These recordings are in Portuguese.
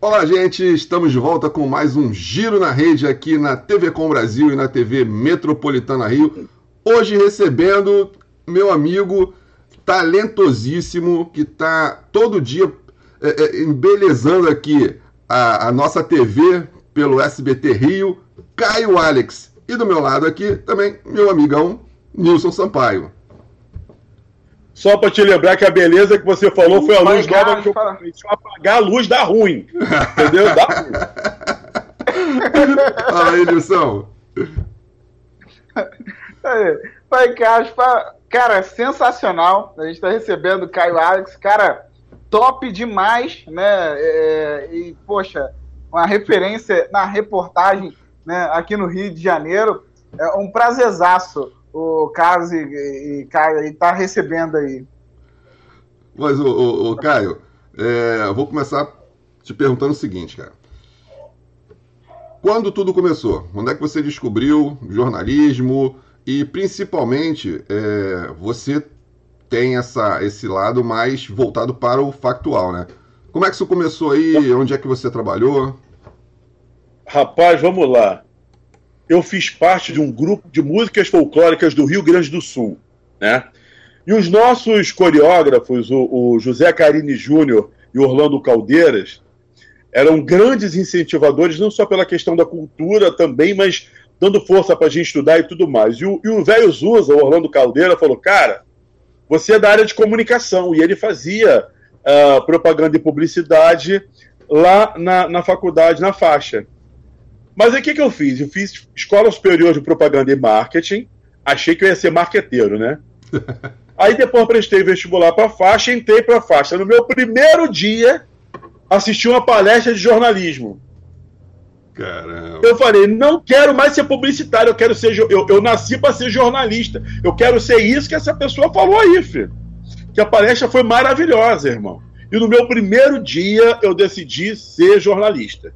Olá, gente, estamos de volta com mais um Giro na Rede aqui na TV Com Brasil e na TV Metropolitana Rio. Hoje recebendo meu amigo talentosíssimo que está todo dia é, é, embelezando aqui a, a nossa TV pelo SBT Rio, Caio Alex. E do meu lado aqui também meu amigão Nilson Sampaio. Só para te lembrar que a beleza que você falou foi a luz nova que eu Se eu apagar a luz dá ruim. Entendeu? Dá ruim. Fala aí, Nilson. Pai Caspa, cara, sensacional. A gente está recebendo o Caio Alex, cara, top demais, né? É, e, poxa, uma referência na reportagem né, aqui no Rio de Janeiro. É um prazerzaço o Carlos e, e Caio aí tá recebendo aí. Mas, o, o, o Caio, é, eu vou começar te perguntando o seguinte, cara. Quando tudo começou? Onde é que você descobriu jornalismo? E principalmente, é, você tem essa, esse lado mais voltado para o factual, né? Como é que isso começou aí? Onde é que você trabalhou? Rapaz, vamos lá eu fiz parte de um grupo de músicas folclóricas do Rio Grande do Sul, né? E os nossos coreógrafos, o, o José Carini Júnior e Orlando Caldeiras, eram grandes incentivadores, não só pela questão da cultura também, mas dando força para a gente estudar e tudo mais. E o velho Zusa, o Orlando Caldeira, falou: Cara, você é da área de comunicação. E ele fazia uh, propaganda e publicidade lá na, na faculdade, na faixa. Mas aí o que, que eu fiz? Eu fiz Escola Superior de Propaganda e Marketing. Achei que eu ia ser marqueteiro, né? aí depois prestei vestibular para faixa, entrei para faixa. No meu primeiro dia, assisti uma palestra de jornalismo. Caramba. Eu falei, não quero mais ser publicitário, eu quero ser. Eu, eu nasci para ser jornalista. Eu quero ser isso que essa pessoa falou aí, filho. Que a palestra foi maravilhosa, irmão. E no meu primeiro dia eu decidi ser jornalista.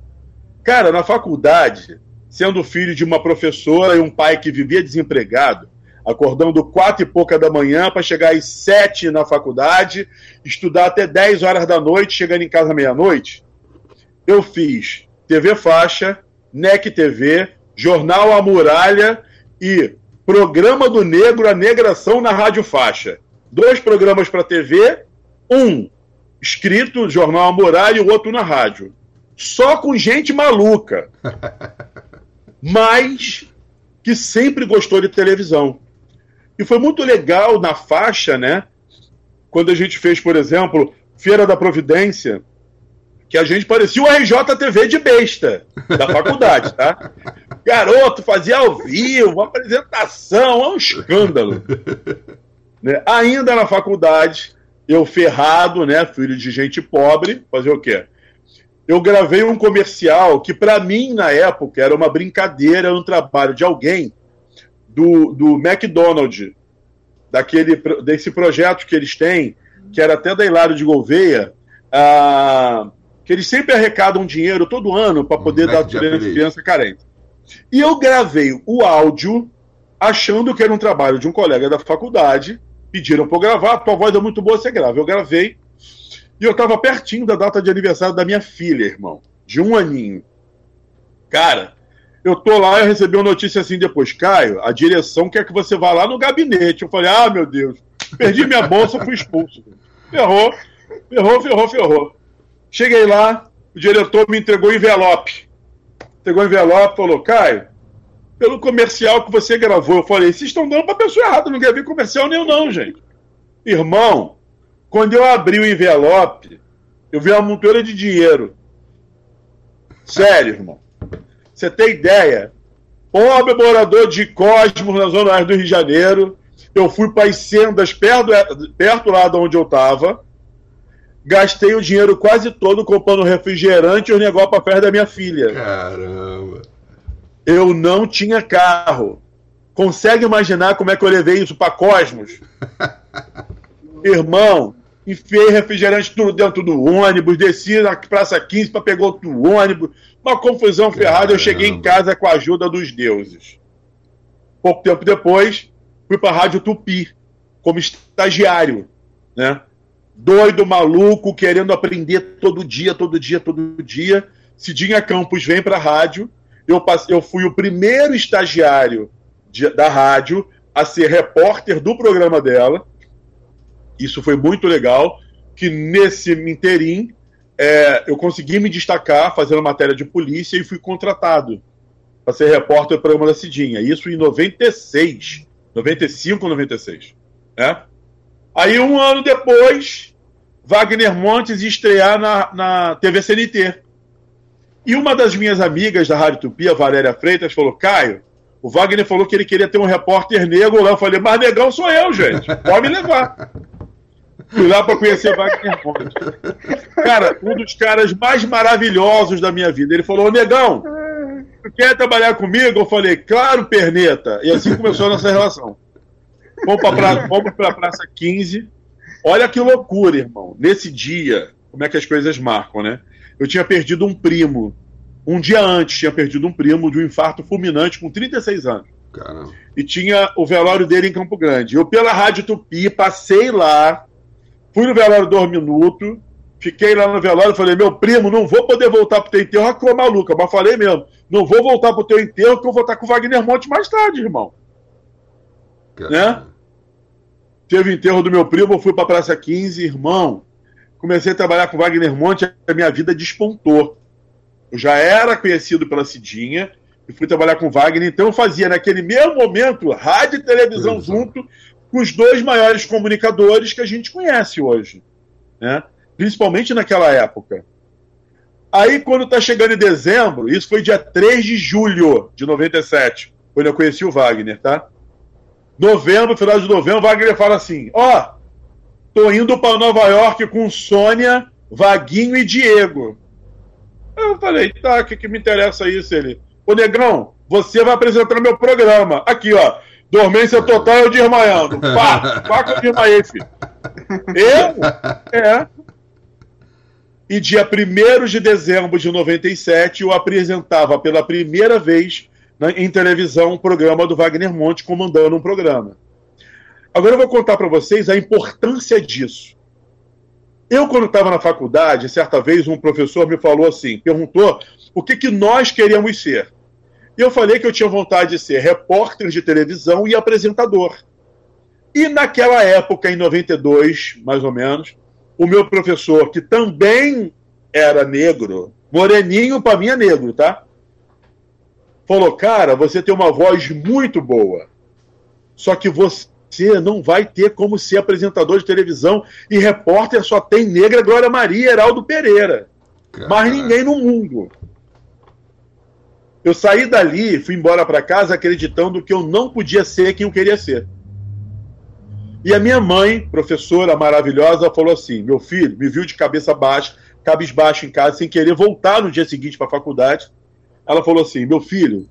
Cara, na faculdade, sendo filho de uma professora e um pai que vivia desempregado, acordando quatro e pouca da manhã para chegar às sete na faculdade, estudar até dez horas da noite, chegando em casa meia-noite, eu fiz TV Faixa, NEC TV, Jornal A Muralha e Programa do Negro, a Negração na Rádio Faixa. Dois programas para TV, um escrito, Jornal A Muralha, e o outro na rádio só com gente maluca, mas que sempre gostou de televisão. E foi muito legal na faixa, né? Quando a gente fez, por exemplo, Feira da Providência, que a gente parecia o RJTV de besta da faculdade, tá? Garoto fazia ao vivo, uma apresentação, é um escândalo. Né? Ainda na faculdade, eu ferrado, né? Filho de gente pobre, fazer o quê? Eu gravei um comercial que, para mim, na época, era uma brincadeira, um trabalho de alguém do, do McDonald's, daquele, desse projeto que eles têm, que era até da Hilário de Gouveia, ah, que eles sempre arrecadam dinheiro todo ano para poder hum, dar para criança carente. E eu gravei o áudio achando que era um trabalho de um colega da faculdade, pediram para eu gravar, tua voz é muito boa, você grava. Eu gravei, e eu tava pertinho da data de aniversário da minha filha, irmão. De um aninho. Cara, eu tô lá e recebi uma notícia assim depois. Caio, a direção quer que você vá lá no gabinete. Eu falei, ah, meu Deus. Perdi minha bolsa, fui expulso. Ferrou, ferrou, ferrou, ferrou. Cheguei lá, o diretor me entregou envelope. Entregou envelope falou, Caio, pelo comercial que você gravou. Eu falei, vocês estão dando pra pessoa errada, não gravei comercial nenhum não, gente. Irmão, quando eu abri o envelope, eu vi uma montoura de dinheiro. Sério, irmão. Você tem ideia? Pobre morador de Cosmos, na zona oeste do Rio de Janeiro. Eu fui para as sendas perto, perto lá de onde eu estava. Gastei o dinheiro quase todo comprando refrigerante e os negócios para festa da minha filha. Caramba. Eu não tinha carro. Consegue imaginar como é que eu levei isso para Cosmos? Irmão, enfiei refrigerante tudo dentro do ônibus, desci na Praça 15 para pegar outro ônibus. Uma confusão Caramba. ferrada. Eu cheguei em casa com a ajuda dos deuses. Pouco tempo depois, fui para a Rádio Tupi, como estagiário. Né? doido, maluco, querendo aprender todo dia, todo dia, todo dia. Cidinha Campos vem para a rádio. Eu, passei, eu fui o primeiro estagiário de, da rádio a ser repórter do programa dela. Isso foi muito legal. Que nesse interim é, eu consegui me destacar fazendo matéria de polícia e fui contratado para ser repórter do programa da Cidinha. Isso em 96, 95, 96. Né? Aí, um ano depois, Wagner Montes estrear na, na TV CNT. E uma das minhas amigas da Rádio Tupi, a Valéria Freitas, falou: Caio, o Wagner falou que ele queria ter um repórter negro lá. Eu falei: Mas negão sou eu, gente. Pode me levar. Fui lá para conhecer Wagner Montes. Cara, um dos caras mais maravilhosos da minha vida. Ele falou: Negão, tu quer trabalhar comigo? Eu falei: Claro, perneta. E assim começou a nossa relação. Vamos para vamos a Praça 15. Olha que loucura, irmão. Nesse dia, como é que as coisas marcam, né? Eu tinha perdido um primo. Um dia antes, tinha perdido um primo de um infarto fulminante com 36 anos. Caramba. E tinha o velório dele em Campo Grande. Eu, pela Rádio Tupi, passei lá, fui no velório dois minutos, fiquei lá no velório, falei, meu primo, não vou poder voltar pro teu enterro, que maluca, mas falei mesmo, não vou voltar pro teu enterro, que eu vou estar com o Wagner Monte mais tarde, irmão. Caramba. Né? Teve o enterro do meu primo, eu fui pra Praça 15, irmão. Comecei a trabalhar com Wagner Monte, a minha vida despontou. Eu já era conhecido pela Cidinha, e fui trabalhar com Wagner, então eu fazia naquele mesmo momento rádio e televisão Exato. junto com os dois maiores comunicadores que a gente conhece hoje, né? principalmente naquela época. Aí, quando está chegando em dezembro, isso foi dia 3 de julho de 97, quando eu conheci o Wagner, tá? Novembro, final de novembro, Wagner fala assim: Ó, oh, tô indo para Nova York com Sônia, Vaguinho e Diego. Eu falei: tá, o que, que me interessa isso? Ele: Ô negão, você vai apresentar meu programa. Aqui, ó. Dormência total eu desmaiando. Pá, pá que eu desmaiei, filho. Eu? É. E dia 1 de dezembro de 97, eu apresentava pela primeira vez né, em televisão um programa do Wagner Monte comandando um programa. Agora eu vou contar para vocês a importância disso. Eu, quando estava na faculdade, certa vez um professor me falou assim, perguntou o que, que nós queríamos ser. E eu falei que eu tinha vontade de ser repórter de televisão e apresentador. E naquela época, em 92, mais ou menos, o meu professor, que também era negro, moreninho para mim é negro, tá? falou: Cara, você tem uma voz muito boa, só que você não vai ter como ser apresentador de televisão e repórter só tem negra Glória Maria Heraldo Pereira. Caraca. Mas ninguém no mundo. Eu saí dali, fui embora para casa acreditando que eu não podia ser quem eu queria ser. E a minha mãe, professora maravilhosa, falou assim: meu filho, me viu de cabeça baixa, cabisbaixo em casa, sem querer voltar no dia seguinte para a faculdade. Ela falou assim: meu filho,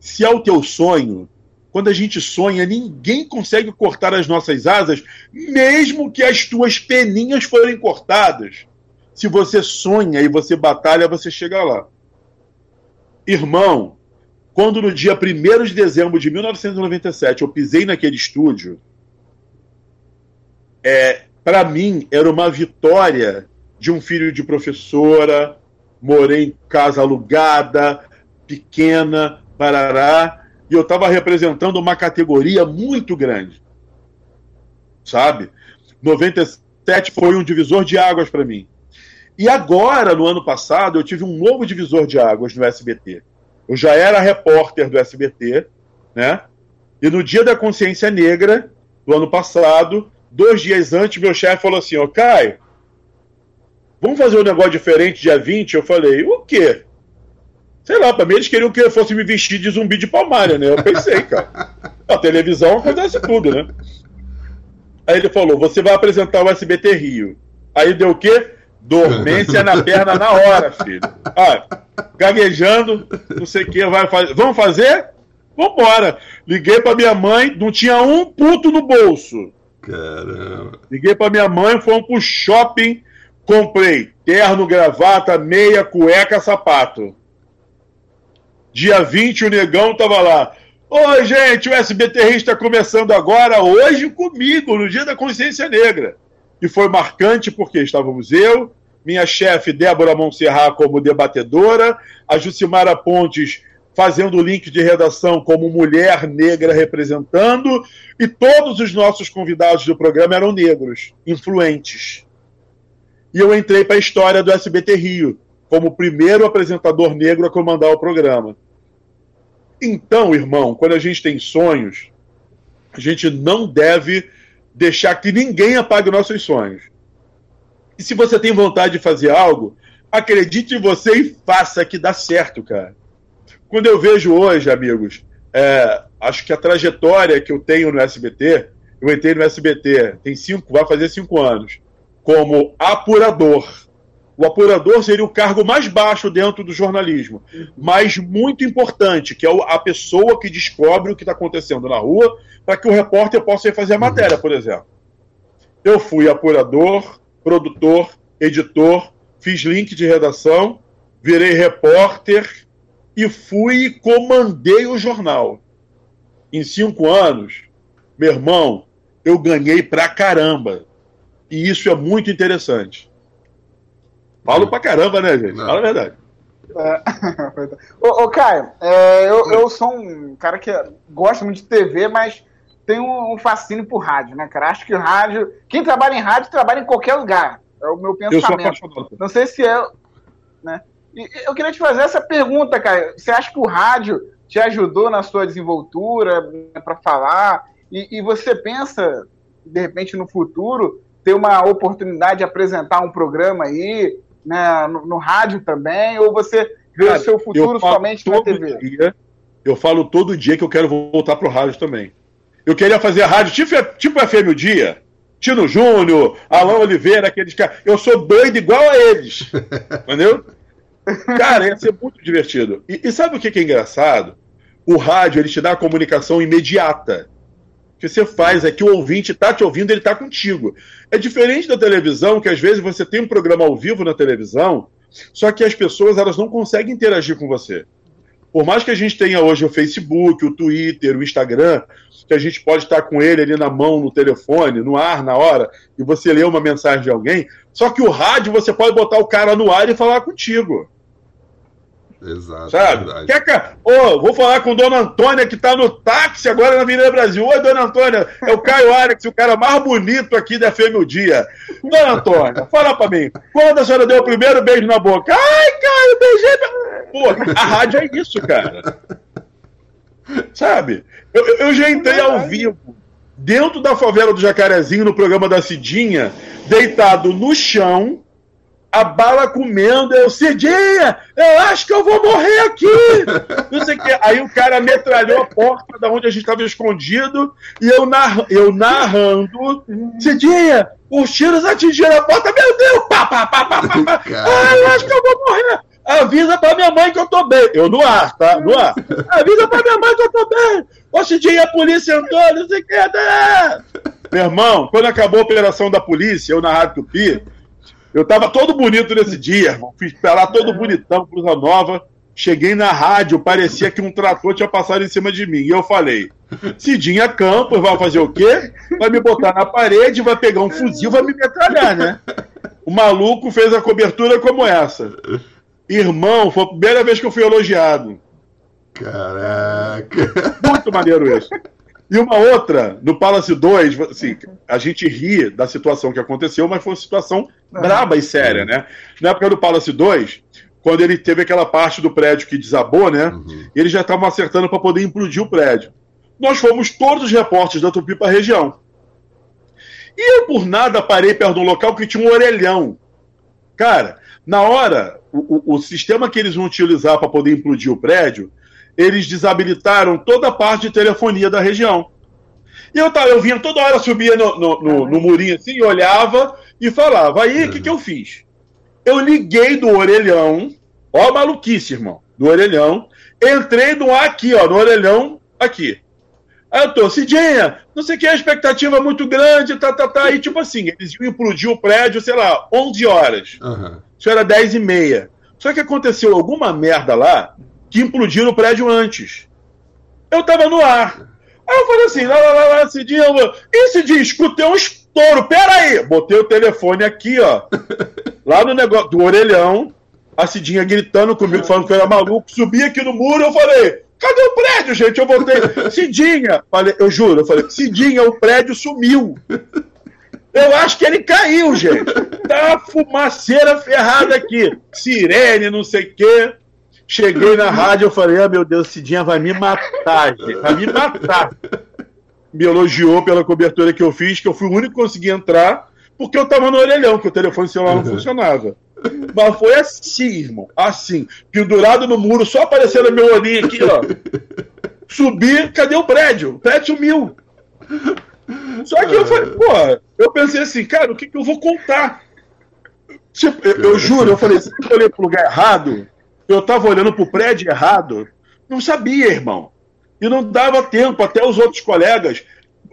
se é o teu sonho, quando a gente sonha, ninguém consegue cortar as nossas asas, mesmo que as tuas peninhas forem cortadas. Se você sonha e você batalha, você chega lá. Irmão, quando no dia 1 de dezembro de 1997 eu pisei naquele estúdio, é, para mim era uma vitória de um filho de professora, morei em casa alugada, pequena, parará, e eu estava representando uma categoria muito grande. Sabe? 97 foi um divisor de águas para mim. E agora, no ano passado, eu tive um novo divisor de águas no SBT. Eu já era repórter do SBT, né? E no dia da consciência negra, do ano passado, dois dias antes, meu chefe falou assim: Ô Caio, Vamos fazer um negócio diferente dia 20? Eu falei, o quê? Sei lá, pra mim eles queriam que eu fosse me vestir de zumbi de palmária, né? Eu pensei, cara. A televisão acontece tudo, né? Aí ele falou: você vai apresentar o SBT Rio. Aí deu o quê? Dormência na perna na hora, filho. Ah, gaguejando, não sei o que, vai fazer. Vamos fazer? Vambora. Liguei pra minha mãe, não tinha um puto no bolso. Caramba. Liguei pra minha mãe, fomos pro shopping Comprei terno, gravata, meia, cueca, sapato. Dia 20, o negão tava lá. Oi, gente, o SBT está começando agora, hoje comigo, no Dia da Consciência Negra. E foi marcante porque estávamos eu, minha chefe Débora Monserrat como debatedora, a Jucimara Pontes fazendo o link de redação como mulher negra representando, e todos os nossos convidados do programa eram negros, influentes. E eu entrei para a história do SBT Rio, como o primeiro apresentador negro a comandar o programa. Então, irmão, quando a gente tem sonhos, a gente não deve deixar que ninguém apague nossos sonhos. E se você tem vontade de fazer algo, acredite em você e faça que dá certo, cara. Quando eu vejo hoje, amigos, é, acho que a trajetória que eu tenho no SBT, eu entrei no SBT, tem cinco, vai fazer cinco anos, como apurador. O apurador seria o cargo mais baixo dentro do jornalismo, mas muito importante, que é a pessoa que descobre o que está acontecendo na rua, para que o repórter possa ir fazer a matéria, por exemplo. Eu fui apurador, produtor, editor, fiz link de redação, virei repórter e fui e comandei o jornal. Em cinco anos, meu irmão, eu ganhei pra caramba. E isso é muito interessante. Falo pra caramba, né, gente? Fala a verdade. É. ô, ô, Caio, é, eu, eu sou um cara que gosta muito de TV, mas tem um, um, fascínio por rádio, né, cara? Acho que o rádio. Quem trabalha em rádio trabalha em qualquer lugar. É o meu pensamento. Não sei se é. Né? E eu queria te fazer essa pergunta, cara. Você acha que o rádio te ajudou na sua desenvoltura né, para falar? E, e, você pensa, de repente, no futuro, ter uma oportunidade de apresentar um programa aí, né, no, no rádio também? Ou você vê cara, o seu futuro somente na TV? Dia, eu falo todo dia que eu quero voltar pro rádio também. Eu queria fazer a rádio tipo, tipo FM o dia. Tino Júnior, Alain Oliveira, aqueles caras. Eu sou doido igual a eles. entendeu? Cara, ia ser muito divertido. E, e sabe o que, que é engraçado? O rádio, ele te dá a comunicação imediata. Que você faz é que o ouvinte está te ouvindo, ele está contigo. É diferente da televisão, que às vezes você tem um programa ao vivo na televisão, só que as pessoas elas não conseguem interagir com você. Por mais que a gente tenha hoje o Facebook, o Twitter, o Instagram, que a gente pode estar com ele ali na mão, no telefone, no ar, na hora, e você lê uma mensagem de alguém, só que o rádio você pode botar o cara no ar e falar contigo. Exato. Sabe? Quer que... oh, vou falar com Dona Antônia, que está no táxi agora na Avenida Brasil. Oi, Dona Antônia, é o Caio Alex, o cara mais bonito aqui da o Dia. Dona Antônia, fala pra mim, quando a senhora deu o primeiro beijo na boca? Ai, Caio, beijei. Pô, a rádio é isso, cara. Sabe? Eu, eu já entrei ao vivo, dentro da favela do Jacarezinho, no programa da Cidinha, deitado no chão, a bala comendo, eu, Cidinha, eu acho que eu vou morrer aqui. Não sei o que. Aí o cara metralhou a porta da onde a gente estava escondido, e eu, narr, eu narrando, Cidinha, os tiros atingiram a porta, meu Deus, pá, pá, pá, pá, pá, pá. Ah, eu acho que eu vou morrer. Avisa pra minha mãe que eu tô bem. Eu no ar, tá? No ar. Avisa pra minha mãe que eu tô bem. Ô, Cidinha, a polícia entrou, não sei o que. Né? Meu irmão, quando acabou a operação da polícia, eu na Rádio Tupi, eu tava todo bonito nesse dia, irmão. Fiz lá todo bonitão, Cruza Nova. Cheguei na rádio, parecia que um trator tinha passado em cima de mim. E eu falei: Cidinha Campos vai fazer o quê? Vai me botar na parede, vai pegar um fuzil, vai me metralhar, né? O maluco fez a cobertura como essa. Irmão, foi a primeira vez que eu fui elogiado. Caraca! Muito maneiro isso. E uma outra, no Palace 2, assim, a gente ri da situação que aconteceu, mas foi uma situação braba e séria, né? Na época do Palace 2, quando ele teve aquela parte do prédio que desabou, né? Uhum. Eles já estavam acertando para poder implodir o prédio. Nós fomos todos os repórteres da Tupi para a região. E eu, por nada, parei perto de um local que tinha um orelhão. Cara, na hora, o, o, o sistema que eles vão utilizar para poder implodir o prédio eles desabilitaram toda a parte de telefonia da região. E eu, tava, eu vinha toda hora, subia no, no, no, no murinho assim, olhava e falava. Aí, o que, que eu fiz? Eu liguei do orelhão, ó maluquice, irmão, do orelhão, entrei no aqui, ó, no orelhão, aqui. Aí eu tô, Cidinha, não sei o que, a expectativa é muito grande, tá, tá, tá. E tipo assim, eles iam implodir o prédio, sei lá, 11 horas. Uhum. Isso era 10 e meia. Só que aconteceu alguma merda lá que implodiram o prédio antes. Eu tava no ar. Aí eu falei assim, lá, lá, lá, lá eu... esse dia escutei uns touro, peraí! Botei o telefone aqui, ó. Lá no negócio do orelhão, a Cidinha gritando comigo, falando que eu era maluco. Subi aqui no muro, eu falei, cadê o prédio, gente? Eu voltei, Cidinha! Falei, eu juro, eu falei, Cidinha, o prédio sumiu. Eu acho que ele caiu, gente. Tá uma fumaceira ferrada aqui. Sirene, não sei o quê. Cheguei na rádio, eu falei, ah, meu Deus, Cidinha vai me matar, gente. Vai me matar. Me elogiou pela cobertura que eu fiz, que eu fui o único que consegui entrar, porque eu tava no orelhão, que o telefone celular não funcionava. Mas foi assim, irmão. Assim. Pendurado no muro, só aparecendo meu olhinho aqui, ó. Subi, cadê o prédio? O prédio sumiu. Só que eu falei, pô, eu pensei assim, cara, o que, que eu vou contar? Tipo, eu, eu juro, eu falei, se eu olhei pro lugar errado, eu tava olhando pro prédio errado, não sabia, irmão. E não dava tempo até os outros colegas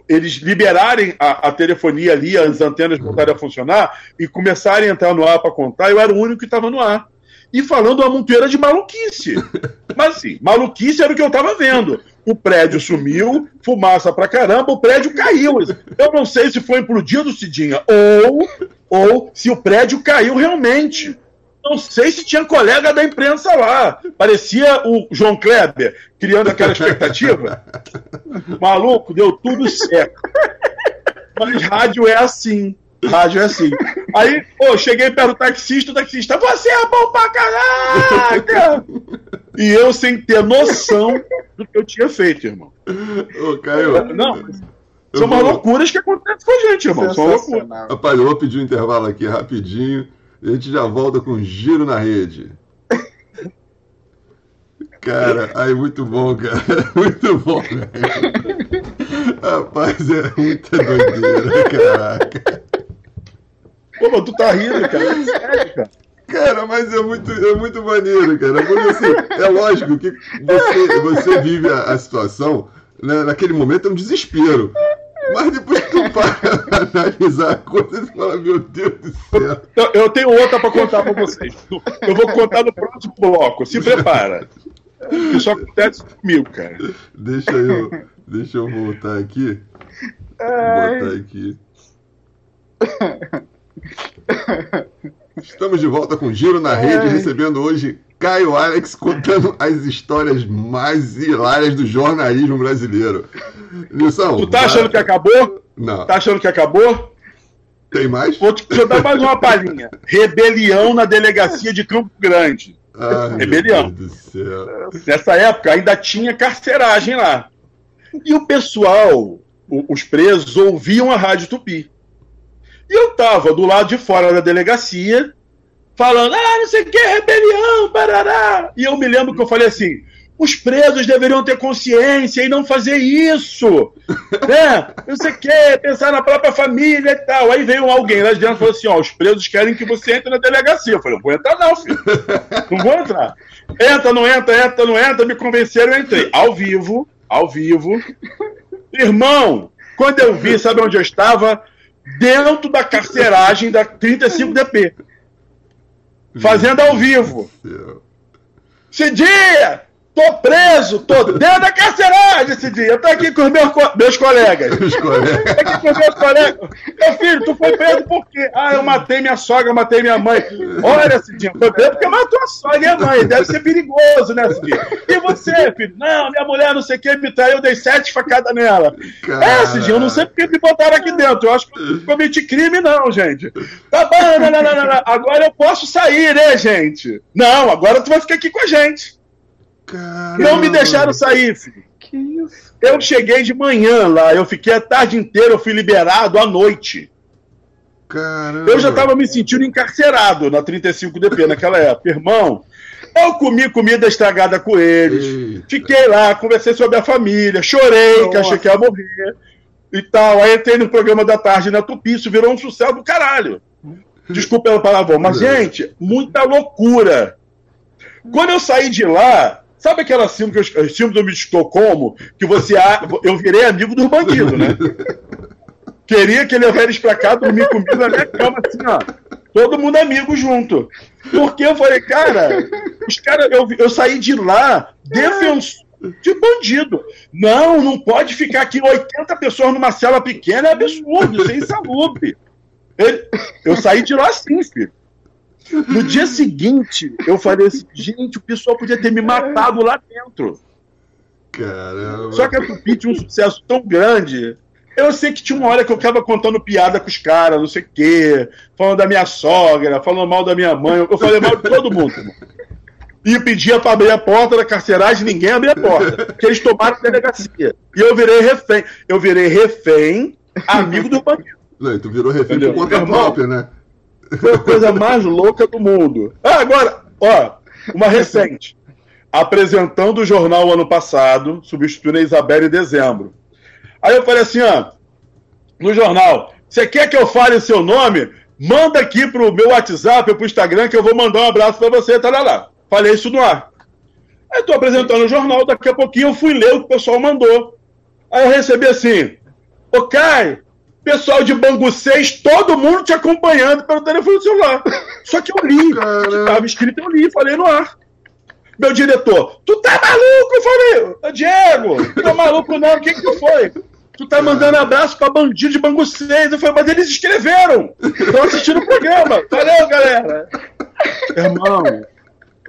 eles liberarem a, a, telefonia ali, as antenas voltarem a funcionar e começarem a entrar no ar para contar, eu era o único que estava no ar. E falando uma monteira de maluquice. Mas assim, maluquice era o que eu estava vendo. O prédio sumiu, fumaça pra caramba, o prédio caiu. Eu não sei se foi implodido, Cidinha, ou, ou se o prédio caiu realmente. Não sei se tinha colega da imprensa lá. Parecia o João Kleber, criando aquela expectativa. Maluco, deu tudo certo. Mas rádio é assim. Rádio é assim. Aí, pô, cheguei perto do taxista, o taxista, você é bom pra caralho! E eu sem ter noção do que eu tinha feito, irmão. Ô, Caio. Não, são umas loucuras que acontecem com a gente, irmão. São loucuras. Rapaz, eu vou pedir um intervalo aqui rapidinho. A gente já volta com Giro na Rede. Cara, aí muito bom, cara. Muito bom, cara. Rapaz, é muita doideira, caraca. Pô, mas tu tá rindo, cara. É sério, cara. Cara, mas é muito, é muito maneiro, cara. Porque assim, é lógico que você, você vive a, a situação, né, naquele momento é um desespero. Mas depois que tu para analisar a coisa, tu fala, meu Deus do céu. Eu, eu tenho outra para contar para vocês. Eu vou contar no próximo bloco. Se prepara. Isso acontece comigo, cara. Deixa eu, deixa eu voltar aqui. Vou botar aqui. Estamos de volta com Giro na Rede, recebendo hoje Caio Alex contando as histórias mais hilárias do jornalismo brasileiro. Nilson, tu tá vai... achando que acabou? Não. Tá achando que acabou? Tem mais? Vou te dar mais uma palhinha. Rebelião na delegacia de Campo Grande. Ai, Rebelião. Nessa época ainda tinha carceragem lá. E o pessoal, os presos, ouviam a Rádio Tupi. E eu tava do lado de fora da delegacia, falando, ah, não sei o que, rebelião, parará. E eu me lembro que eu falei assim: os presos deveriam ter consciência e não fazer isso. né? Não sei o que, pensar na própria família e tal. Aí veio alguém lá de dentro e falou assim: ó, os presos querem que você entre na delegacia. Eu falei, não vou entrar, não, filho. Não vou entrar. Entra, não entra, entra, não entra, me convenceram, eu entrei. Ao vivo, ao vivo. Irmão, quando eu vi, sabe onde eu estava? Dentro da carceragem da 35DP. Fazendo ao vivo. Cidinha! Tô preso, tô dentro da carceragem esse dia. Eu tô aqui com os meus, co meus colegas. Meus colegas. Aqui com os meus colegas. Meu filho, tu foi preso por quê? Ah, eu matei minha sogra, matei minha mãe. Olha, Cidinha, foi preso porque matou a sogra e a mãe. Deve ser perigoso, né, Cidinha? E você, filho? Não, minha mulher não sei o que me traiu, eu dei sete facadas nela. Caraca. É, Cidinha, eu não sei porque me botaram aqui dentro. Eu acho que eu cometi crime, não, gente. Tá bom, não, não, não, não. Agora eu posso sair, né, gente? Não, agora tu vai ficar aqui com a gente. Caramba. Não me deixaram sair, filho. Que isso? Eu cheguei de manhã lá, eu fiquei a tarde inteira, eu fui liberado à noite. Caramba. Eu já estava me sentindo encarcerado na 35DP naquela época. Irmão, eu comi comida estragada com eles. Eita. Fiquei lá, conversei sobre a família, chorei, Nossa. que achei que ia morrer e tal. Aí entrei no programa da tarde na Tupi, isso virou um sucesso do caralho. Desculpa pela palavra, mas, gente, muita loucura. Quando eu saí de lá, Sabe aquela síndrome, síndrome de Estocolmo que você. Eu virei amigo dos bandidos, né? Queria que ele eles pra cá, dormir comigo na minha cama, assim, ó. Todo mundo amigo junto. Porque eu falei, cara, os caras, eu, eu saí de lá defensor de bandido. Não, não pode ficar aqui 80 pessoas numa cela pequena, é absurdo, isso é insalubre. Ele, eu saí de lá assim, filho. No dia seguinte, eu falei assim, gente, o pessoal podia ter me matado lá dentro. Caramba. Só que a Tupi tinha um sucesso tão grande. Eu sei que tinha uma hora que eu ficava contando piada com os caras, não sei o quê, falando da minha sogra, falando mal da minha mãe. Eu falei mal de todo mundo. E pedia para abrir a porta da carceragem, ninguém abria a porta. Porque eles tomaram a delegacia. E eu virei refém. Eu virei refém, amigo do bandido. Não, tu virou refém por conta própria, né? Foi a coisa mais louca do mundo. Ah, agora, ó, uma recente. Apresentando o jornal ano passado, substituindo a Isabela em dezembro. Aí eu falei assim, ó, no jornal, você quer que eu fale seu nome? Manda aqui pro meu WhatsApp, pro Instagram, que eu vou mandar um abraço para você, tá lá, lá. Falei isso no ar. Aí tô apresentando o jornal, daqui a pouquinho eu fui ler o que o pessoal mandou. Aí eu recebi assim, ô Caio, pessoal de Bangu 6, todo mundo te acompanhando pelo telefone celular. Só que eu li, Caramba. que tava escrito, eu li, falei no ar. Meu diretor, tu tá maluco? Eu falei, Diego, tu tá maluco não, o que foi? Tu tá mandando abraço pra bandido de Bangu 6. Eu falei, mas eles escreveram. Estão assistindo o programa. Valeu, galera. Irmão,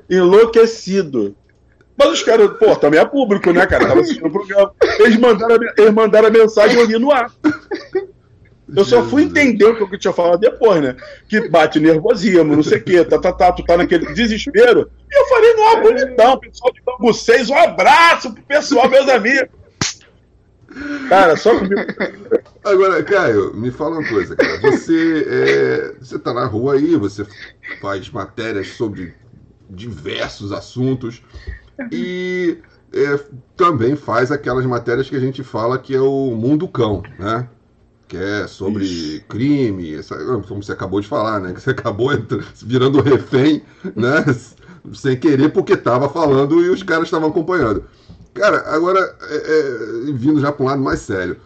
enlouquecido. Mas os caras, pô, também é público, né, cara? Tava assistindo o programa. Eles mandaram, eles mandaram a mensagem eu li no ar. Eu só fui entender o que eu tinha falado depois, né? Que bate nervosismo, não sei o quê, tá, tá, tá, tu tá naquele desespero. E eu falei, não, bonitão, pessoal de Bangu 6, um abraço pro pessoal, meus amigos. Cara, só comigo. Agora, Caio, me fala uma coisa, cara. Você, é, você tá na rua aí, você faz matérias sobre diversos assuntos e é, também faz aquelas matérias que a gente fala que é o mundo cão, né? Que é sobre Isso. crime, essa, como você acabou de falar, né? Que você acabou entra- virando refém, né? Sem querer, porque tava falando e os caras estavam acompanhando. Cara, agora, é, é, vindo já para um lado mais sério,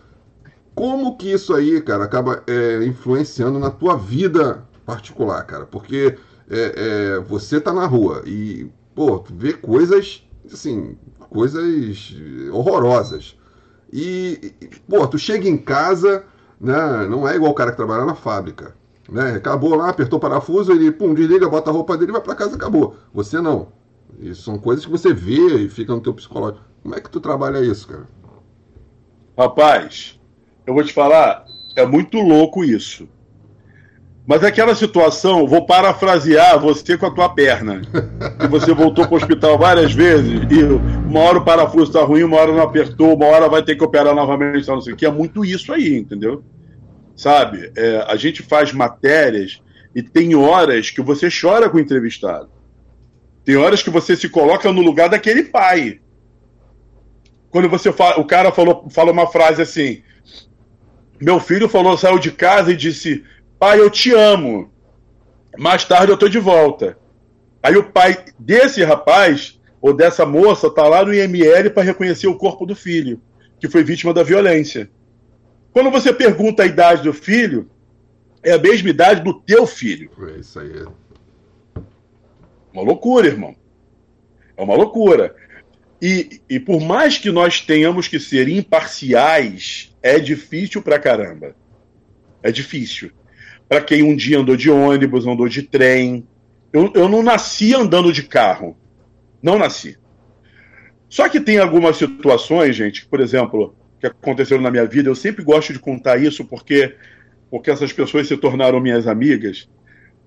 como que isso aí, cara, acaba é, influenciando na tua vida particular, cara? Porque é, é, você tá na rua e, pô, vê coisas, assim, coisas horrorosas. E, e, pô, tu chega em casa, né? Não é igual o cara que trabalha na fábrica. Né? Acabou lá, apertou o parafuso, ele pum, desliga, bota a roupa dele, vai pra casa, acabou. Você não. Isso são coisas que você vê e fica no teu psicológico. Como é que tu trabalha isso, cara? Rapaz, eu vou te falar, é muito louco isso. Mas aquela situação, vou parafrasear você com a tua perna. Que você voltou para o hospital várias vezes e uma hora o parafuso está ruim, uma hora não apertou, uma hora vai ter que operar novamente, não sei o que. É muito isso aí, entendeu? Sabe? É, a gente faz matérias e tem horas que você chora com o entrevistado. Tem horas que você se coloca no lugar daquele pai. Quando você fala, o cara falou, fala uma frase assim: Meu filho falou, saiu de casa e disse: Pai, eu te amo. Mais tarde eu tô de volta. Aí o pai desse rapaz ou dessa moça tá lá no IML para reconhecer o corpo do filho, que foi vítima da violência. Quando você pergunta a idade do filho, é a mesma idade do teu filho. É isso aí. Uma loucura, irmão. É uma loucura. E, e por mais que nós tenhamos que ser imparciais, é difícil pra caramba. É difícil. Pra quem um dia andou de ônibus, andou de trem. Eu, eu não nasci andando de carro. Não nasci. Só que tem algumas situações, gente, por exemplo, que aconteceram na minha vida, eu sempre gosto de contar isso porque, porque essas pessoas se tornaram minhas amigas.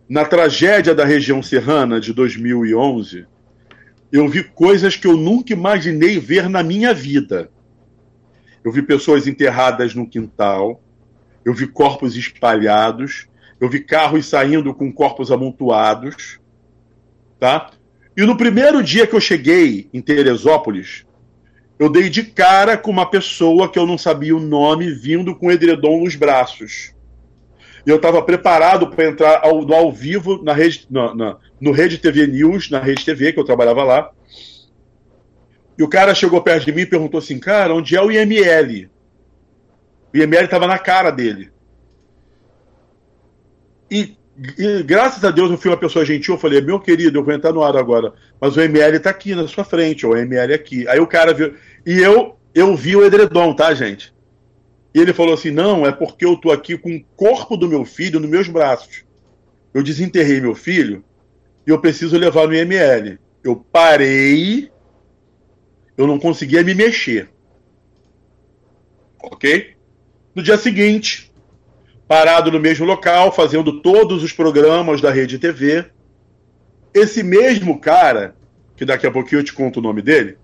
Na tragédia da região serrana de 2011, eu vi coisas que eu nunca imaginei ver na minha vida. Eu vi pessoas enterradas no quintal, eu vi corpos espalhados, eu vi carros saindo com corpos amontoados, tá? E no primeiro dia que eu cheguei em Teresópolis, eu dei de cara com uma pessoa que eu não sabia o nome vindo com edredom nos braços. E eu estava preparado para entrar ao, no ao vivo na rede, na, na, no Rede TV News, na Rede TV, que eu trabalhava lá. E o cara chegou perto de mim e perguntou assim: Cara, onde é o IML? O IML estava na cara dele. E, e, graças a Deus eu fui uma pessoa gentil. Eu falei: Meu querido, eu vou entrar no ar agora. Mas o IML está aqui na sua frente, o IML aqui. Aí o cara viu. E eu eu vi o edredom, tá, gente? E ele falou assim: não, é porque eu tô aqui com o corpo do meu filho nos meus braços. Eu desenterrei meu filho e eu preciso levar no IML. Eu parei, eu não conseguia me mexer. Ok? No dia seguinte, parado no mesmo local, fazendo todos os programas da Rede TV, esse mesmo cara, que daqui a pouquinho eu te conto o nome dele,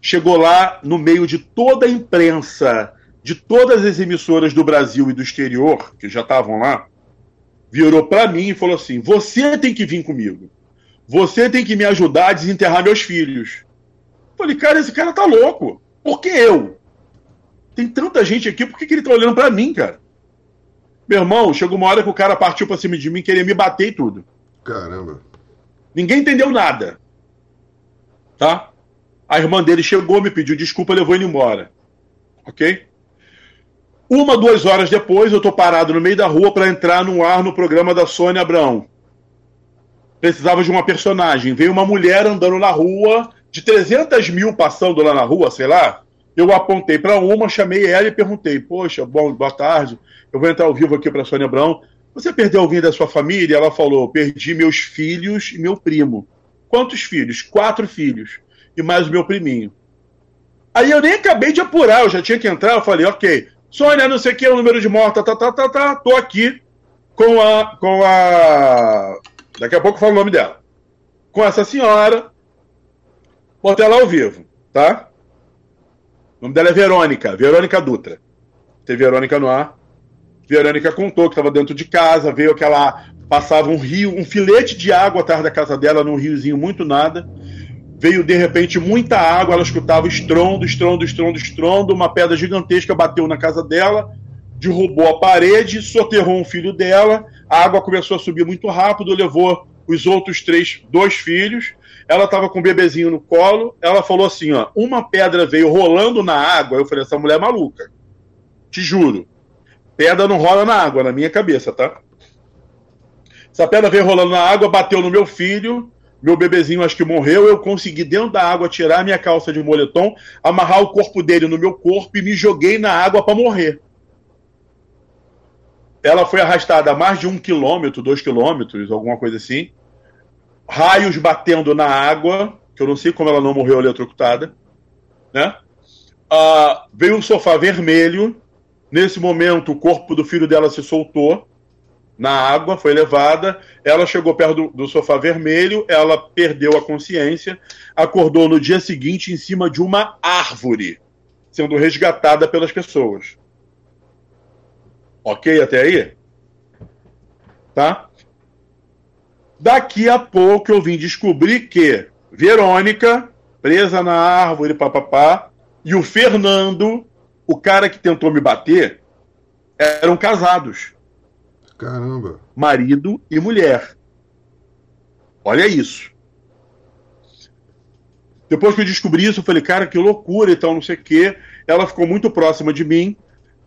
chegou lá no meio de toda a imprensa, de todas as emissoras do Brasil e do exterior, que já estavam lá, virou para mim e falou assim: Você tem que vir comigo. Você tem que me ajudar a desenterrar meus filhos. falei, cara, esse cara tá louco. Por que eu? Tem tanta gente aqui, por que, que ele tá olhando para mim, cara? Meu irmão, chegou uma hora que o cara partiu pra cima de mim, queria me bater e tudo. Caramba. Ninguém entendeu nada. Tá? A irmã dele chegou, me pediu desculpa, levou ele embora. Ok? Uma, duas horas depois, eu estou parado no meio da rua para entrar no ar no programa da Sônia Abrão. Precisava de uma personagem. Veio uma mulher andando na rua, de 300 mil passando lá na rua, sei lá. Eu apontei para uma, chamei ela e perguntei: Poxa, bom, boa tarde. Eu vou entrar ao vivo aqui para Sônia Abrão. Você perdeu alguém da sua família? Ela falou: Perdi meus filhos e meu primo. Quantos filhos? Quatro filhos. E mais o meu priminho. Aí eu nem acabei de apurar, eu já tinha que entrar. Eu falei: Ok, Sônia, não sei o que, o número de mortos, tá, tá, tá, tá, tô aqui com a, com a, daqui a pouco eu falo o nome dela, com essa senhora, botei ela ao vivo, tá? O nome dela é Verônica, Verônica Dutra. Tem Verônica no ar. Verônica contou que estava dentro de casa, veio que ela passava um rio, um filete de água atrás da casa dela, num riozinho muito nada veio de repente muita água, ela escutava estrondo, estrondo, estrondo, estrondo, uma pedra gigantesca bateu na casa dela, derrubou a parede, soterrou um filho dela, a água começou a subir muito rápido, levou os outros três, dois filhos, ela estava com o bebezinho no colo, ela falou assim, ó, uma pedra veio rolando na água, eu falei, essa mulher é maluca, te juro, pedra não rola na água, na minha cabeça, tá? Essa pedra veio rolando na água, bateu no meu filho, meu bebezinho acho que morreu, eu consegui dentro da água tirar minha calça de moletom, amarrar o corpo dele no meu corpo e me joguei na água para morrer. Ela foi arrastada a mais de um quilômetro, dois quilômetros, alguma coisa assim. Raios batendo na água, que eu não sei como ela não morreu eletrocutada, né? Uh, veio um sofá vermelho. Nesse momento, o corpo do filho dela se soltou na água, foi levada. Ela chegou perto do, do, sofá vermelho, ela perdeu a consciência, acordou no dia seguinte em cima de uma árvore, sendo resgatada pelas pessoas. Ok até aí? Tá? Daqui a pouco eu vim descobrir que Verônica, presa na árvore, papapá, e o Fernando, o cara que tentou me bater, eram casados. Caramba. Marido e mulher. Olha isso. Depois que eu descobri isso, eu falei, cara, que loucura e tal, não sei o quê. Ela ficou muito próxima de mim.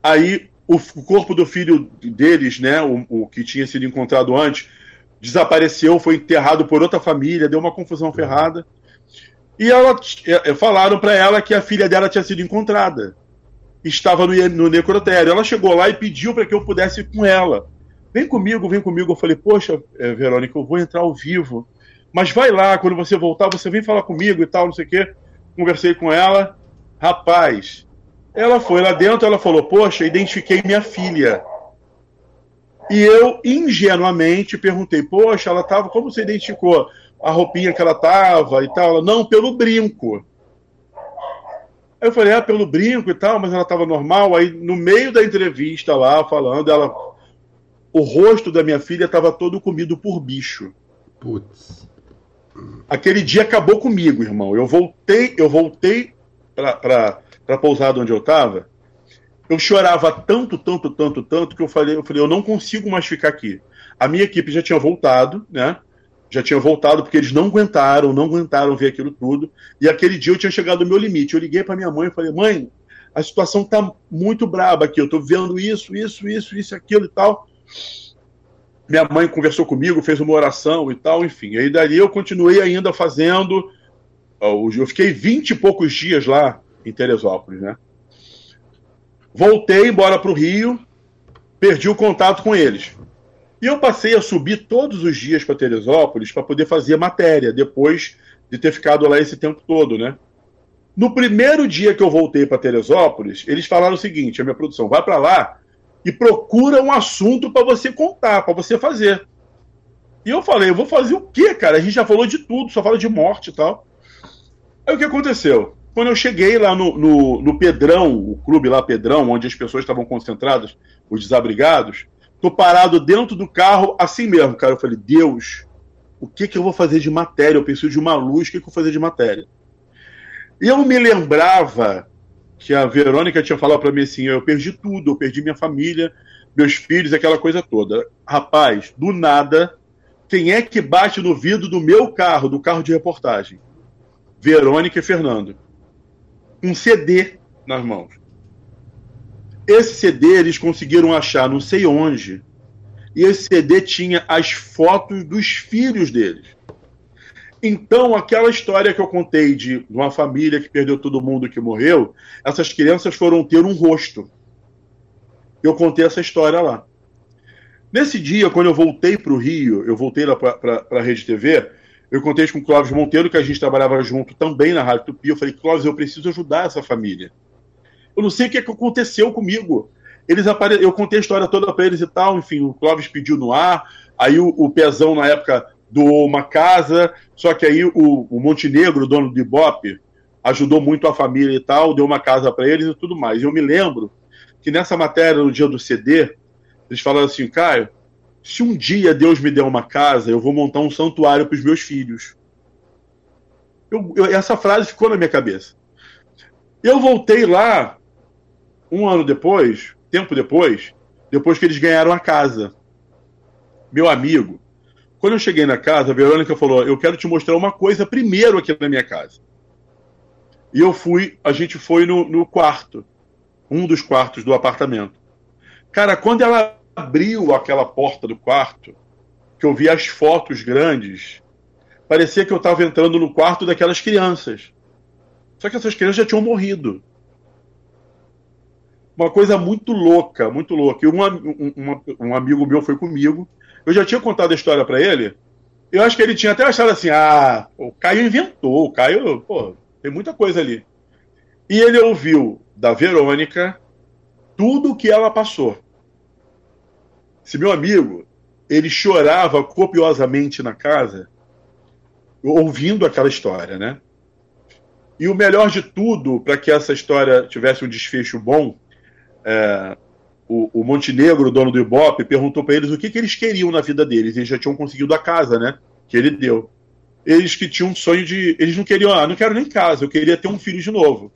Aí o, o corpo do filho deles, né, o, o, que tinha sido encontrado antes, desapareceu, foi enterrado por outra família, deu uma confusão uhum. ferrada. E ela, falaram para ela que a filha dela tinha sido encontrada. Estava no, no necrotério. Ela chegou lá e pediu para que eu pudesse ir com ela vem comigo, vem comigo. Eu falei, poxa, é, Verônica, eu vou entrar ao vivo. Mas vai lá, quando você voltar, você vem falar comigo e tal, não sei o quê. Conversei com ela. Rapaz, ela foi lá dentro, ela falou, poxa, identifiquei minha filha. E eu, ingenuamente, perguntei, poxa, ela tava, como você identificou a roupinha que ela tava e tal? Ela, não, pelo brinco. Aí eu falei, ah, pelo brinco e tal, mas ela tava normal. Aí, no meio da entrevista lá, falando, ela o rosto da minha filha estava todo comido por bicho. Putz. Aquele dia acabou comigo, irmão. Eu voltei, eu voltei para a pousada onde eu estava. Eu chorava tanto, tanto, tanto, tanto que eu falei, eu falei, eu não consigo mais ficar aqui. A minha equipe já tinha voltado, né? Já tinha voltado porque eles não aguentaram, não aguentaram ver aquilo tudo. E aquele dia eu tinha chegado ao meu limite. Eu liguei para minha mãe e falei: "Mãe, a situação tá muito braba aqui. Eu tô vendo isso, isso, isso, isso, aquilo e tal. Minha mãe conversou comigo, fez uma oração e tal, enfim. Aí dali eu continuei ainda fazendo. Eu fiquei vinte e poucos dias lá em Teresópolis, né? Voltei embora para o Rio, perdi o contato com eles. E eu passei a subir todos os dias para Teresópolis para poder fazer matéria, depois de ter ficado lá esse tempo todo, né? No primeiro dia que eu voltei para Teresópolis, eles falaram o seguinte: a minha produção, vai para lá e procura um assunto para você contar, para você fazer. E eu falei, eu vou fazer o quê, cara? A gente já falou de tudo, só fala de morte e tal. Aí o que aconteceu? Quando eu cheguei lá no, no, no Pedrão, o clube lá Pedrão, onde as pessoas estavam concentradas, os desabrigados, tô parado dentro do carro assim mesmo, cara. Eu falei, Deus, o que, que eu vou fazer de matéria? Eu preciso de uma luz, o que, que eu vou fazer de matéria? E eu me lembrava que a Verônica tinha falado para mim assim: eu perdi tudo, eu perdi minha família, meus filhos, aquela coisa toda. Rapaz, do nada, quem é que bate no vidro do meu carro, do carro de reportagem? Verônica e Fernando um CD nas mãos. Esse CD eles conseguiram achar não sei onde. E esse CD tinha as fotos dos filhos deles. Então, aquela história que eu contei de uma família que perdeu todo mundo que morreu, essas crianças foram ter um rosto. Eu contei essa história lá. Nesse dia, quando eu voltei para o Rio, eu voltei lá para a Rede TV, eu contei com o Clóvis Monteiro, que a gente trabalhava junto também na Rádio Tupi. Eu falei, Clóvis, eu preciso ajudar essa família. Eu não sei o que, é aconteceu comigo. Eles apare... Eu contei a história toda para eles e tal. Enfim, o Clóvis pediu no ar. Aí o, o Pezão, na época, doou uma casa. Só que aí o, o Montenegro, dono do Ibope, ajudou muito a família e tal, deu uma casa para eles e tudo mais. Eu me lembro que nessa matéria, no dia do CD, eles falaram assim, Caio, se um dia Deus me der uma casa, eu vou montar um santuário para os meus filhos. Eu, eu, essa frase ficou na minha cabeça. Eu voltei lá um ano depois, tempo depois, depois que eles ganharam a casa. Meu amigo, quando eu cheguei na casa, a Verônica falou: Eu quero te mostrar uma coisa primeiro aqui na minha casa. E eu fui, a gente foi no, no quarto, um dos quartos do apartamento. Cara, quando ela abriu aquela porta do quarto, que eu vi as fotos grandes, parecia que eu estava entrando no quarto daquelas crianças. Só que essas crianças já tinham morrido. Uma coisa muito louca, muito louca. E um, um, um amigo meu foi comigo. Eu já tinha contado a história para ele. Eu acho que ele tinha até achado assim: ah, o Caio inventou. O Caio, pô, tem muita coisa ali. E ele ouviu da Verônica tudo o que ela passou. Esse meu amigo, ele chorava copiosamente na casa, ouvindo aquela história, né? E o melhor de tudo, para que essa história tivesse um desfecho bom, é, o, o, Montenegro, dono do Ibope, perguntou para eles o que, que eles queriam na vida deles. Eles já tinham conseguido a casa, né? Que ele deu. Eles que tinham um sonho de. Eles não queriam, ah, não quero nem casa, eu queria ter um filho de novo.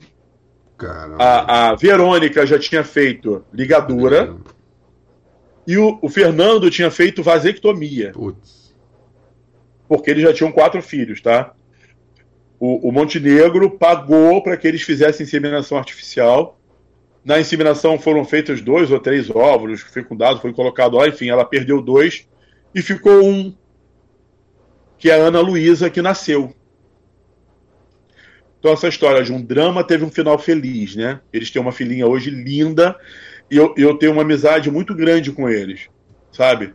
A, a, Verônica já tinha feito ligadura. Caramba e o, o Fernando tinha feito vasectomia. Putz. Porque eles já tinham quatro filhos, tá? O, o Montenegro pagou para que eles fizessem inseminação artificial. Na inseminação foram feitos dois ou três óvulos fecundados, foi colocado lá, enfim, ela perdeu dois e ficou um, que é a Ana Luísa, que nasceu. Então, essa história de um drama teve um final feliz, né? Eles têm uma filhinha hoje linda eu, eu tenho uma amizade muito grande com eles, sabe?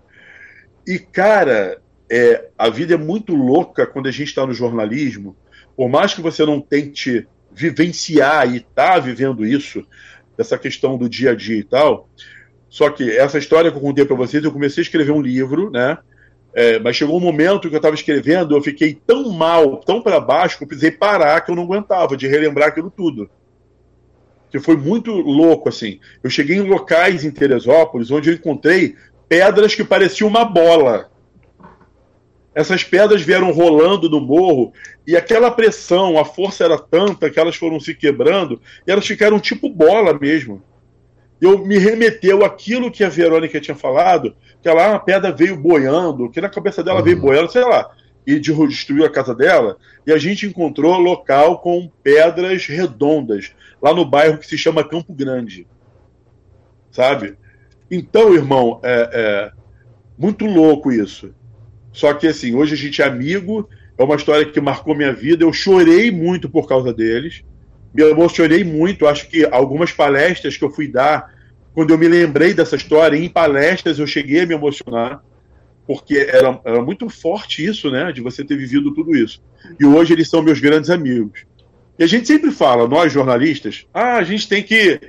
E, cara, é, a vida é muito louca quando a gente está no jornalismo. Por mais que você não tente vivenciar e tá vivendo isso, essa questão do dia a dia e tal. Só que essa história que eu contei para vocês, eu comecei a escrever um livro, né? É, mas chegou um momento que eu estava escrevendo, eu fiquei tão mal, tão para baixo, que eu precisei parar, que eu não aguentava de relembrar aquilo tudo que foi muito louco, assim. Eu cheguei em locais em Teresópolis onde eu encontrei pedras que pareciam uma bola. Essas pedras vieram rolando no morro e aquela pressão, a força era tanta que elas foram se quebrando e elas ficaram tipo bola mesmo. Eu me remeteu aquilo que a Verônica tinha falado, que lá a pedra veio boiando, que na cabeça dela uhum. veio boiando, sei lá e destruiu a casa dela, e a gente encontrou local com pedras redondas, lá no bairro que se chama Campo Grande. Sabe? Então, irmão, é, é muito louco isso. Só que, assim, hoje a gente é amigo, é uma história que marcou minha vida, eu chorei muito por causa deles, me emocionei muito. Acho que algumas palestras que eu fui dar, quando eu me lembrei dessa história, em palestras eu cheguei a me emocionar, porque era, era muito forte isso, né? De você ter vivido tudo isso. E hoje eles são meus grandes amigos. E a gente sempre fala, nós jornalistas, ah, a gente tem que,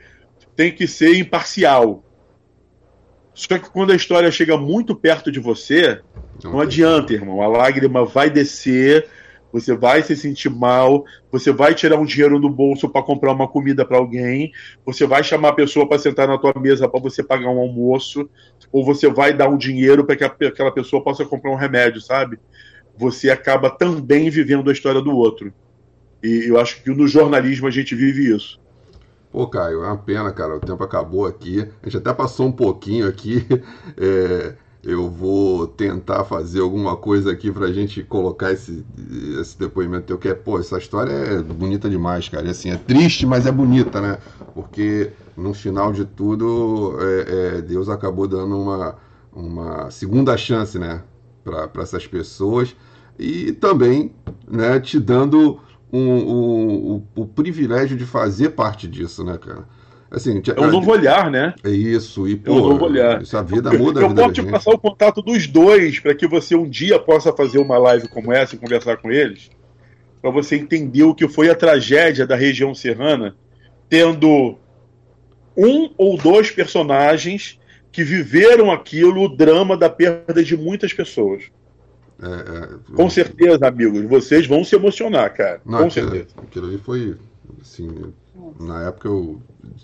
tem que ser imparcial. Só que quando a história chega muito perto de você, não adianta, irmão. A lágrima vai descer, você vai se sentir mal, você vai tirar um dinheiro do bolso para comprar uma comida para alguém, você vai chamar a pessoa para sentar na tua mesa para você pagar um almoço, ou você vai dar um dinheiro para que aquela pessoa possa comprar um remédio, sabe? Você acaba também vivendo a história do outro. E eu acho que no jornalismo a gente vive isso. Pô, Caio, é uma pena, cara. O tempo acabou aqui. A gente até passou um pouquinho aqui. É, eu vou tentar fazer alguma coisa aqui pra gente colocar esse, esse depoimento teu, que é, pô, essa história é bonita demais, cara. E, assim, é triste, mas é bonita, né? Porque no final de tudo, é, é, Deus acabou dando uma, uma segunda chance, né? Para essas pessoas e também né, te dando um, o, o privilégio de fazer parte disso, né, cara? Assim, é um novo olhar, né? É isso, e pô, é um novo olhar. Isso, a vida muda Eu a vida posso te passar o contato dos dois para que você um dia possa fazer uma live como essa e conversar com eles, para você entender o que foi a tragédia da região serrana, tendo um ou dois personagens que viveram aquilo, o drama da perda de muitas pessoas. É, é, com certeza, amigos, vocês vão se emocionar, cara. Não, com aquilo, certeza. Aquilo ali foi, assim, na época eu,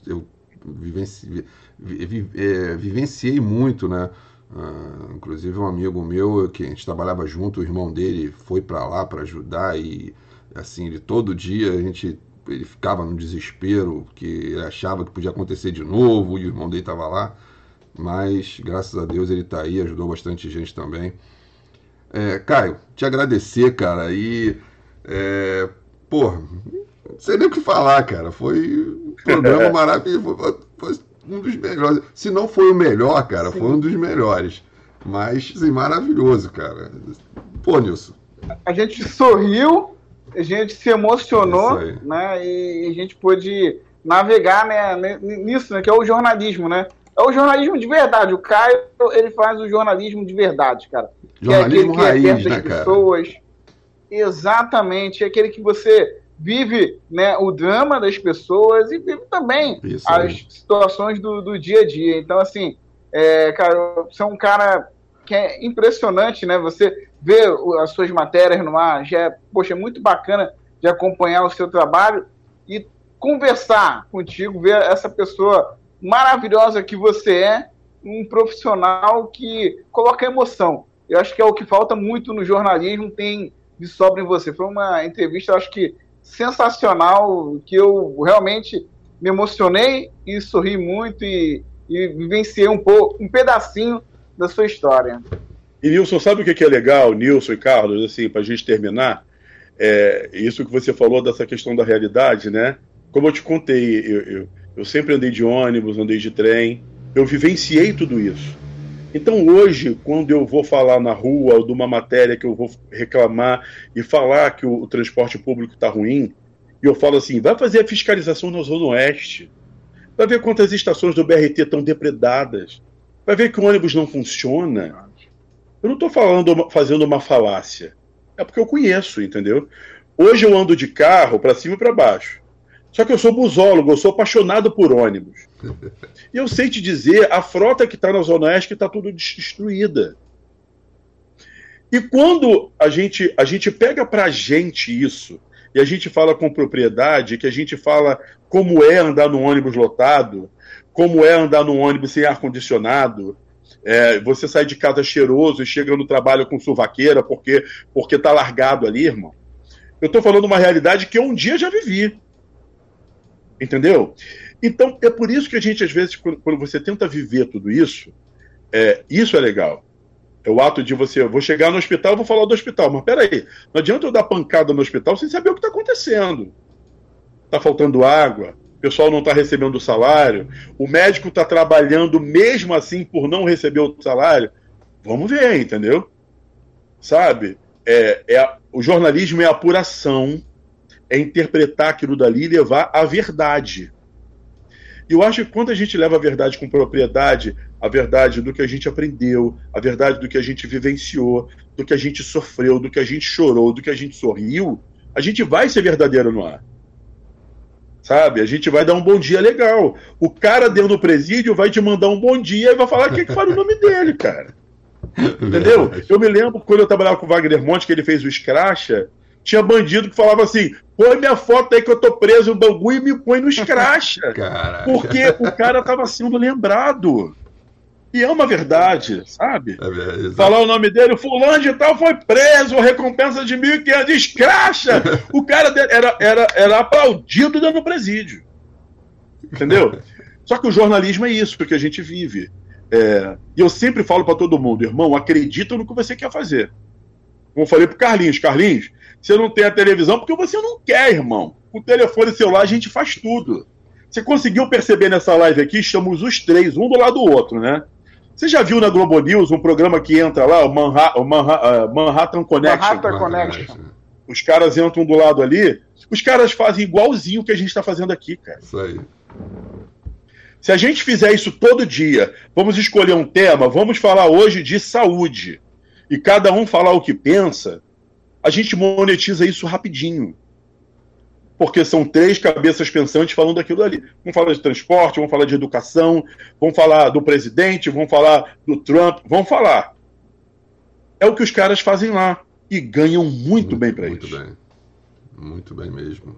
eu vivenci, vi, é, vivenciei muito, né? Uh, inclusive um amigo meu que a gente trabalhava junto, o irmão dele foi para lá para ajudar e assim, ele todo dia a gente ele ficava no desespero, que ele achava que podia acontecer de novo, e o irmão dele estava lá. Mas graças a Deus ele está aí, ajudou bastante gente também. É, Caio, te agradecer, cara. E, é, não sei nem o que falar, cara. Foi um programa maravilhoso. Foi, foi, um dos melhores. Se não foi o melhor, cara, Sim. foi um dos melhores. Mas, assim, maravilhoso, cara. Pô, Nilson. A gente sorriu, a gente se emocionou, né? E a gente pôde navegar né, nisso, né? Que é o jornalismo, né? É o jornalismo de verdade. O Caio, ele faz o jornalismo de verdade, cara. Jornalismo que é aquele raiz, que é né, pessoas. Cara? Exatamente. É aquele que você vive né, o drama das pessoas e vive também Isso, as situações do, do dia a dia. Então, assim, é, cara, você é um cara que é impressionante, né? Você vê as suas matérias no ar, já é, poxa, é muito bacana de acompanhar o seu trabalho e conversar contigo, ver essa pessoa maravilhosa que você é, um profissional que coloca emoção. Eu acho que é o que falta muito no jornalismo, tem de sobra em você. Foi uma entrevista, eu acho que sensacional, que eu realmente me emocionei e sorri muito e, e vivenciei um pouco, um pedacinho da sua história. E Nilson, sabe o que é legal, Nilson e Carlos, assim, para a gente terminar? É, isso que você falou dessa questão da realidade, né? Como eu te contei, eu, eu eu sempre andei de ônibus, andei de trem, eu vivenciei tudo isso. Então hoje, quando eu vou falar na rua ou de uma matéria que eu vou reclamar e falar que o, o transporte público está ruim, e eu falo assim, vai fazer a fiscalização na Zona Oeste, vai ver quantas estações do BRT estão depredadas, vai ver que o ônibus não funciona. Eu não estou falando, fazendo uma falácia, é porque eu conheço, entendeu? Hoje eu ando de carro para cima e para baixo. Só que eu sou busólogo, eu sou apaixonado por ônibus. E eu sei te dizer, a frota que está na Zona Oeste está tudo destruída. E quando a gente, a gente pega para a gente isso, e a gente fala com propriedade, que a gente fala como é andar no ônibus lotado, como é andar no ônibus sem ar-condicionado, é, você sai de casa cheiroso e chega no trabalho com suvaqueira porque porque tá largado ali, irmão. Eu estou falando uma realidade que eu um dia já vivi. Entendeu? Então, é por isso que a gente, às vezes, quando, você tenta viver tudo isso, é, isso é legal. É o ato de você, vou chegar no hospital, vou falar do hospital, mas peraí, não adianta eu dar pancada no hospital sem saber o que está acontecendo. Está faltando água, o pessoal não está recebendo o salário, o médico está trabalhando mesmo assim por não receber o salário. Vamos ver, entendeu? Sabe? É, é, o jornalismo é apuração é interpretar aquilo dali e levar a verdade. E eu acho que quando a gente leva a verdade com propriedade, a verdade do que a gente aprendeu, a verdade do que a gente vivenciou, do que a gente sofreu, do que a gente chorou, do que a gente sorriu, a gente vai ser verdadeiro no ar. Sabe? A gente vai dar um bom dia legal. O cara dentro do presídio vai te mandar um bom dia e vai falar o que, é que fala o nome dele, cara. Entendeu? Eu me lembro quando eu trabalhava com o Wagner Monte, que ele fez o Scratcha, tinha bandido que falava assim: põe minha foto aí que eu tô preso no bangu e me põe no escracha. porque o cara tava sendo lembrado. E é uma verdade, sabe? É Falar o nome dele, fulano de tal foi preso, recompensa de 1.500, escracha! o cara era, era, era aplaudido dentro do presídio. Entendeu? Só que o jornalismo é isso, porque a gente vive. É, e eu sempre falo para todo mundo, irmão, acredita no que você quer fazer. Como eu falei pro Carlinhos, Carlinhos, você não tem a televisão porque você não quer, irmão. Com o telefone celular a gente faz tudo. Você conseguiu perceber nessa live aqui? Estamos os três, um do lado do outro, né? Você já viu na Globo News um programa que entra lá, o, Manha o Manha uh, Manhattan Connection? Manhattan Connection. Os caras entram do lado ali, os caras fazem igualzinho o que a gente está fazendo aqui, cara. Isso aí. Se a gente fizer isso todo dia, vamos escolher um tema, vamos falar hoje de saúde, e cada um falar o que pensa, a gente monetiza isso rapidinho. Porque são três cabeças pensantes falando daquilo ali. Vamos falar de transporte, vamos falar de educação, vamos falar do presidente, vamos falar do Trump, vamos falar. É o que os caras fazem lá. E ganham muito, muito bem para isso. Muito bem. Muito bem mesmo.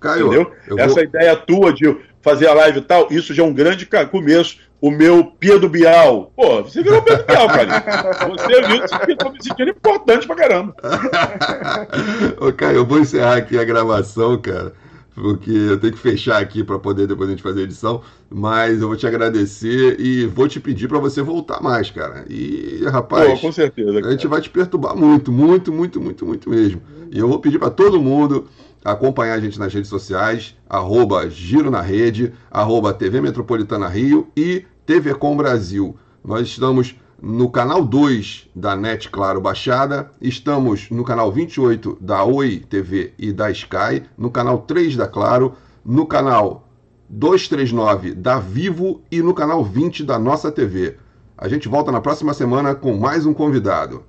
Caio, Entendeu? Essa vou... ideia tua de fazer a live e tal, isso já é um grande começo o meu Pedro Bial. Pô, você virou Pedro Bial, cara. Você viu que eu tô me sentindo importante pra caramba. Ô, Caio, eu vou encerrar aqui a gravação, cara. Porque eu tenho que fechar aqui para poder depois a gente fazer a edição. Mas eu vou te agradecer e vou te pedir para você voltar mais, cara. E, rapaz, Pô, com certeza, cara. a gente vai te perturbar muito, muito, muito, muito, muito mesmo. E eu vou pedir para todo mundo acompanhar a gente nas redes sociais, arroba Giro na Rede, arroba TV Metropolitana Rio e TV Com Brasil. Nós estamos no canal 2 da NET Claro Baixada, estamos no canal 28 da Oi TV e da Sky, no canal 3 da Claro, no canal 239 da Vivo e no canal 20 da Nossa TV. A gente volta na próxima semana com mais um convidado.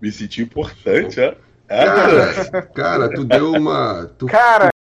Me senti importante, é? Cara, cara, tu deu uma. Tu, cara,